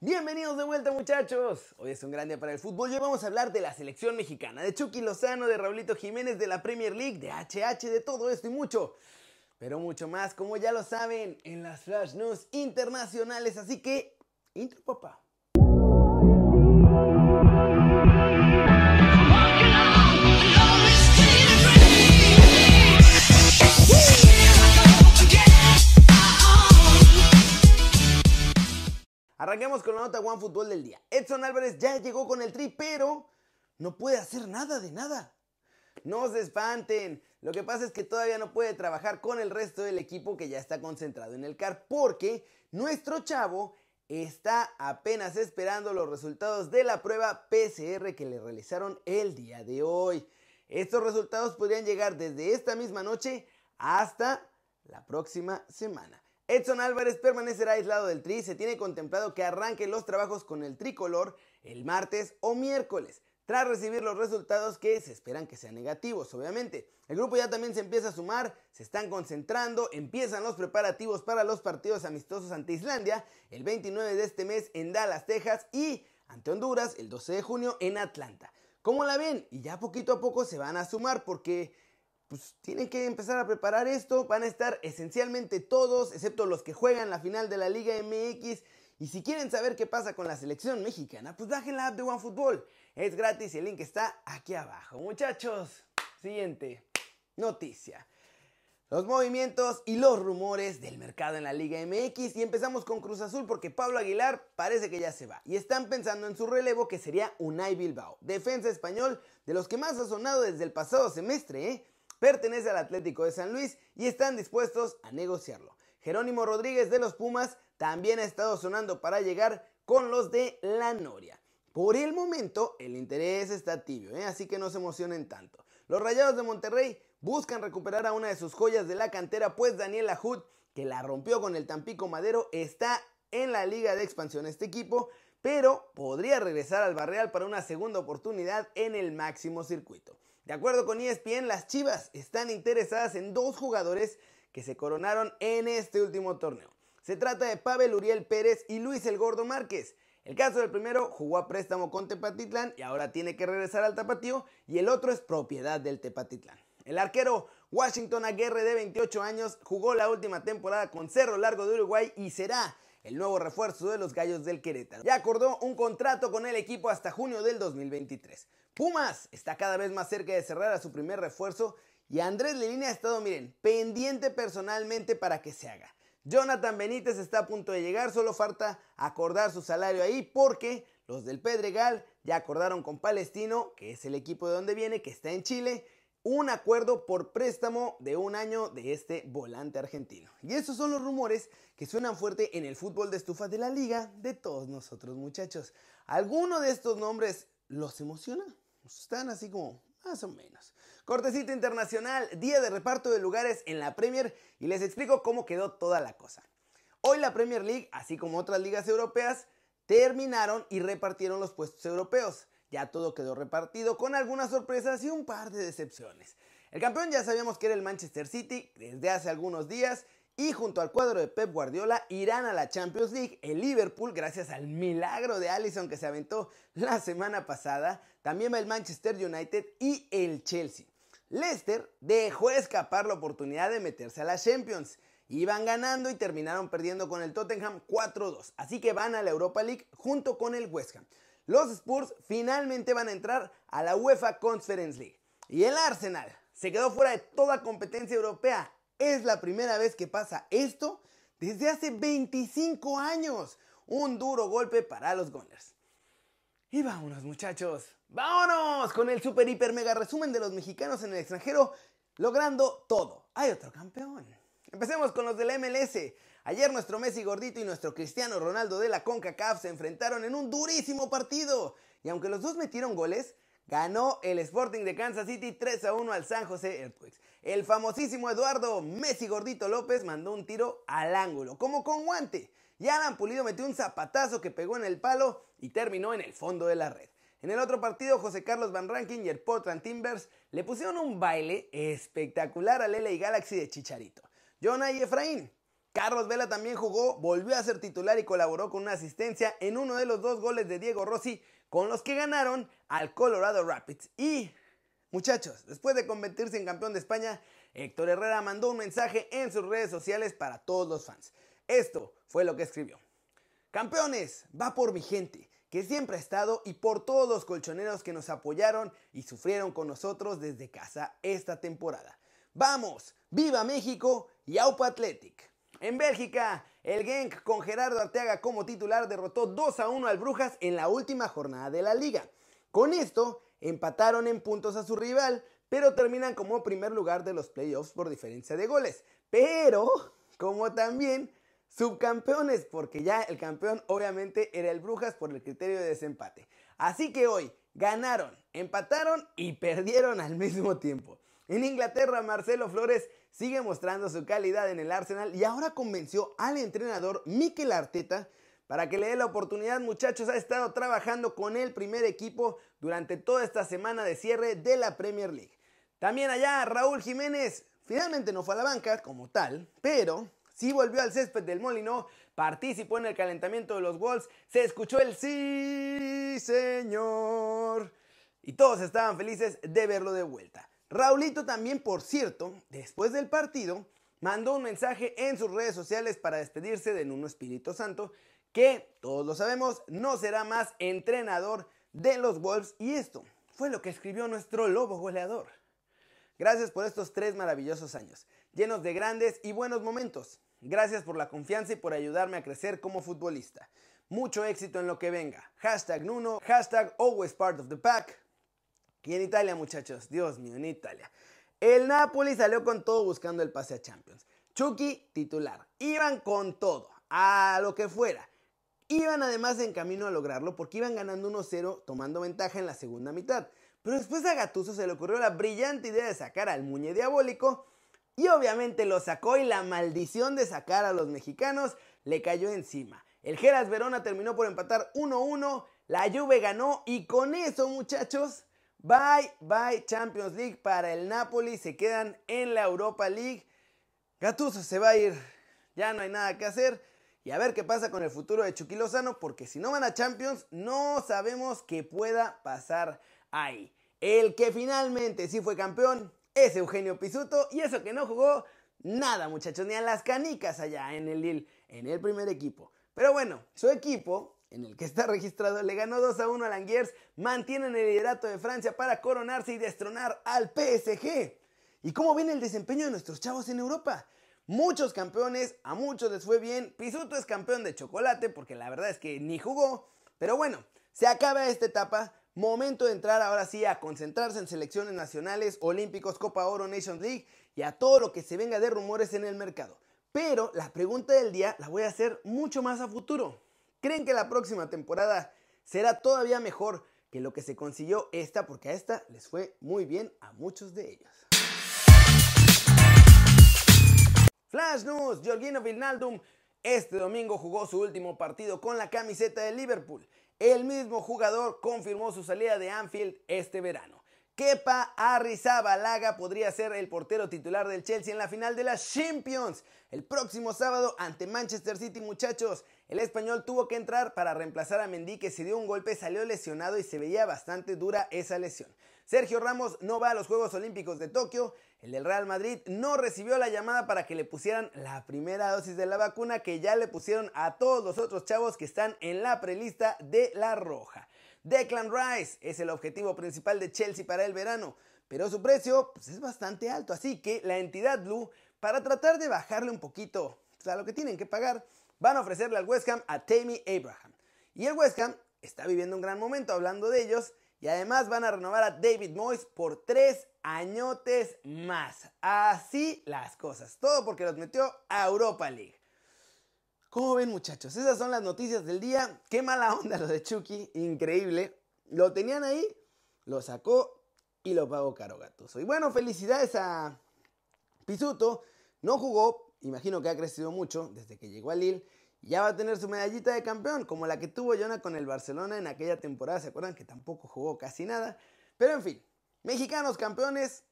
Bienvenidos de vuelta muchachos. Hoy es un gran día para el fútbol. Hoy vamos a hablar de la selección mexicana, de Chucky Lozano, de Raulito Jiménez, de la Premier League, de HH, de todo esto y mucho. Pero mucho más, como ya lo saben, en las Flash News internacionales. Así que, intro papá. Arranquemos con la nota One Fútbol del día. Edson Álvarez ya llegó con el tri, pero no puede hacer nada de nada. No se espanten. Lo que pasa es que todavía no puede trabajar con el resto del equipo que ya está concentrado en el CAR porque nuestro chavo está apenas esperando los resultados de la prueba PCR que le realizaron el día de hoy. Estos resultados podrían llegar desde esta misma noche hasta la próxima semana. Edson Álvarez permanecerá aislado del tri. Se tiene contemplado que arranque los trabajos con el tricolor el martes o miércoles, tras recibir los resultados que se esperan que sean negativos, obviamente. El grupo ya también se empieza a sumar, se están concentrando, empiezan los preparativos para los partidos amistosos ante Islandia el 29 de este mes en Dallas, Texas y ante Honduras el 12 de junio en Atlanta. ¿Cómo la ven? Y ya poquito a poco se van a sumar porque pues tienen que empezar a preparar esto. Van a estar esencialmente todos, excepto los que juegan la final de la Liga MX. Y si quieren saber qué pasa con la selección mexicana, pues bajen la app de OneFootball. Es gratis y el link está aquí abajo. Muchachos, siguiente noticia. Los movimientos y los rumores del mercado en la Liga MX y empezamos con Cruz Azul porque Pablo Aguilar parece que ya se va y están pensando en su relevo que sería Unai Bilbao, defensa español de los que más ha sonado desde el pasado semestre, ¿eh? Pertenece al Atlético de San Luis y están dispuestos a negociarlo. Jerónimo Rodríguez de los Pumas también ha estado sonando para llegar con los de la Noria. Por el momento el interés está tibio, ¿eh? así que no se emocionen tanto. Los Rayados de Monterrey buscan recuperar a una de sus joyas de la cantera, pues Daniel Ajud, que la rompió con el Tampico Madero, está en la liga de expansión este equipo, pero podría regresar al Barreal para una segunda oportunidad en el máximo circuito. De acuerdo con ESPN, las Chivas están interesadas en dos jugadores que se coronaron en este último torneo. Se trata de Pavel Uriel Pérez y Luis El Gordo Márquez. El caso del primero jugó a préstamo con Tepatitlán y ahora tiene que regresar al Tapatío y el otro es propiedad del Tepatitlán. El arquero Washington Aguirre de 28 años jugó la última temporada con Cerro Largo de Uruguay y será el nuevo refuerzo de los Gallos del Querétaro. Ya acordó un contrato con el equipo hasta junio del 2023. Pumas está cada vez más cerca de cerrar a su primer refuerzo y Andrés Lelini ha estado, miren, pendiente personalmente para que se haga. Jonathan Benítez está a punto de llegar, solo falta acordar su salario ahí porque los del Pedregal ya acordaron con Palestino, que es el equipo de donde viene, que está en Chile, un acuerdo por préstamo de un año de este volante argentino. Y esos son los rumores que suenan fuerte en el fútbol de estufa de la liga de todos nosotros muchachos. ¿Alguno de estos nombres los emociona? Están así como más o menos. Cortecito internacional, día de reparto de lugares en la Premier y les explico cómo quedó toda la cosa. Hoy la Premier League, así como otras ligas europeas, terminaron y repartieron los puestos europeos. Ya todo quedó repartido con algunas sorpresas y un par de decepciones. El campeón ya sabíamos que era el Manchester City desde hace algunos días y junto al cuadro de Pep Guardiola irán a la Champions League. El Liverpool, gracias al milagro de Allison que se aventó la semana pasada, también va el Manchester United y el Chelsea. Leicester dejó escapar la oportunidad de meterse a la Champions. Iban ganando y terminaron perdiendo con el Tottenham 4-2. Así que van a la Europa League junto con el West Ham. Los Spurs finalmente van a entrar a la UEFA Conference League. Y el Arsenal se quedó fuera de toda competencia europea. Es la primera vez que pasa esto desde hace 25 años. Un duro golpe para los Gunners. Y vámonos muchachos, vámonos con el super hiper mega resumen de los mexicanos en el extranjero logrando todo. Hay otro campeón. Empecemos con los del MLS. Ayer nuestro Messi gordito y nuestro Cristiano Ronaldo de la CONCACAF se enfrentaron en un durísimo partido. Y aunque los dos metieron goles, ganó el Sporting de Kansas City 3 a 1 al San José Earthquakes. El famosísimo Eduardo Messi Gordito López mandó un tiro al ángulo, como con guante. Y Alan Pulido metió un zapatazo que pegó en el palo y terminó en el fondo de la red. En el otro partido, José Carlos Van Rankin y el Portland Timbers le pusieron un baile espectacular al LA Galaxy de Chicharito. Jonah y Efraín Carlos Vela también jugó, volvió a ser titular y colaboró con una asistencia en uno de los dos goles de Diego Rossi con los que ganaron al Colorado Rapids. Y muchachos, después de convertirse en campeón de España, Héctor Herrera mandó un mensaje en sus redes sociales para todos los fans. Esto fue lo que escribió. Campeones, va por mi gente, que siempre ha estado y por todos los colchoneros que nos apoyaron y sufrieron con nosotros desde casa esta temporada. Vamos, viva México y Aupa Athletic. En Bélgica, el Genk con Gerardo Arteaga como titular derrotó 2 a 1 al Brujas en la última jornada de la liga. Con esto, empataron en puntos a su rival, pero terminan como primer lugar de los playoffs por diferencia de goles. Pero, como también subcampeones, porque ya el campeón obviamente era el Brujas por el criterio de desempate. Así que hoy ganaron, empataron y perdieron al mismo tiempo. En Inglaterra, Marcelo Flores sigue mostrando su calidad en el Arsenal y ahora convenció al entrenador Mikel Arteta para que le dé la oportunidad, muchachos. Ha estado trabajando con el primer equipo durante toda esta semana de cierre de la Premier League. También allá, Raúl Jiménez finalmente no fue a la banca como tal, pero sí volvió al césped del Molino, participó en el calentamiento de los Wolves, se escuchó el sí, señor. Y todos estaban felices de verlo de vuelta. Raulito también, por cierto, después del partido, mandó un mensaje en sus redes sociales para despedirse de Nuno Espíritu Santo, que, todos lo sabemos, no será más entrenador de los Wolves. Y esto fue lo que escribió nuestro lobo goleador. Gracias por estos tres maravillosos años, llenos de grandes y buenos momentos. Gracias por la confianza y por ayudarme a crecer como futbolista. Mucho éxito en lo que venga. Hashtag Nuno, hashtag always part of the pack. Y en Italia, muchachos, Dios mío, en Italia. El Napoli salió con todo buscando el pase a Champions. Chucky, titular. Iban con todo, a lo que fuera. Iban además en camino a lograrlo porque iban ganando 1-0 tomando ventaja en la segunda mitad. Pero después a Gatuso se le ocurrió la brillante idea de sacar al Muñe Diabólico y obviamente lo sacó y la maldición de sacar a los mexicanos le cayó encima. El Geras Verona terminó por empatar 1-1, la Juve ganó y con eso muchachos Bye, bye Champions League para el Napoli. Se quedan en la Europa League. Gattuso se va a ir. Ya no hay nada que hacer. Y a ver qué pasa con el futuro de Chucky Lozano. Porque si no van a Champions, no sabemos qué pueda pasar ahí. El que finalmente sí fue campeón es Eugenio Pisuto. Y eso que no jugó nada, muchachos. Ni a las canicas allá en el Lille. En el primer equipo. Pero bueno, su equipo en el que está registrado, le ganó 2 a 1 a Languiers, mantienen el liderato de Francia para coronarse y destronar al PSG. ¿Y cómo viene el desempeño de nuestros chavos en Europa? Muchos campeones, a muchos les fue bien. Pisuto es campeón de chocolate porque la verdad es que ni jugó. Pero bueno, se acaba esta etapa. Momento de entrar ahora sí a concentrarse en selecciones nacionales, olímpicos, Copa Oro, Nations League y a todo lo que se venga de rumores en el mercado. Pero la pregunta del día la voy a hacer mucho más a futuro. ¿Creen que la próxima temporada será todavía mejor que lo que se consiguió esta? Porque a esta les fue muy bien a muchos de ellos. Flash News, Georgino Wijnaldum este domingo jugó su último partido con la camiseta de Liverpool. El mismo jugador confirmó su salida de Anfield este verano. Kepa Arrizabalaga podría ser el portero titular del Chelsea en la final de las Champions el próximo sábado ante Manchester City, muchachos. El español tuvo que entrar para reemplazar a Mendy que se dio un golpe, salió lesionado y se veía bastante dura esa lesión. Sergio Ramos no va a los Juegos Olímpicos de Tokio. El del Real Madrid no recibió la llamada para que le pusieran la primera dosis de la vacuna que ya le pusieron a todos los otros chavos que están en la prelista de la Roja. Declan Rice es el objetivo principal de Chelsea para el verano, pero su precio pues, es bastante alto, así que la entidad Blue, para tratar de bajarle un poquito a lo que tienen que pagar, van a ofrecerle al West Ham a Tammy Abraham. Y el West Ham está viviendo un gran momento hablando de ellos, y además van a renovar a David Moyes por tres añotes más. Así las cosas, todo porque los metió a Europa League. ¿Cómo ven muchachos? Esas son las noticias del día. Qué mala onda lo de Chucky, increíble. Lo tenían ahí, lo sacó y lo pagó caro gatoso. Y bueno, felicidades a Pisuto. No jugó, imagino que ha crecido mucho desde que llegó a Lille. Ya va a tener su medallita de campeón, como la que tuvo Jonah con el Barcelona en aquella temporada. ¿Se acuerdan que tampoco jugó casi nada? Pero en fin, mexicanos campeones,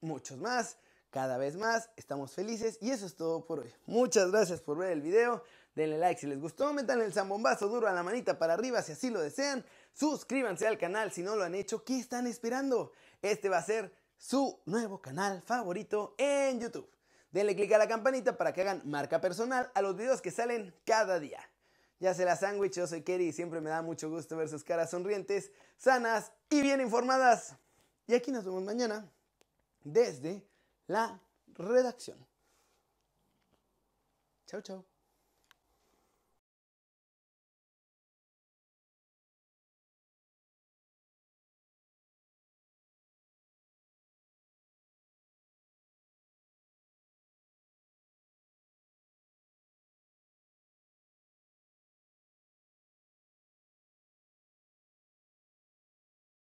muchos más. cada vez más, estamos felices y eso es todo por hoy. Muchas gracias por ver el video, denle like si les gustó, metan el zambombazo duro a la manita para arriba si así lo desean, suscríbanse al canal si no lo han hecho, ¿qué están esperando? Este va a ser su nuevo canal favorito en YouTube. Denle click a la campanita para que hagan marca personal a los videos que salen cada día. Ya se la sándwich, yo soy Kerry y siempre me da mucho gusto ver sus caras sonrientes, sanas y bien informadas. Y aquí nos vemos mañana desde la redacción. Chao, chao.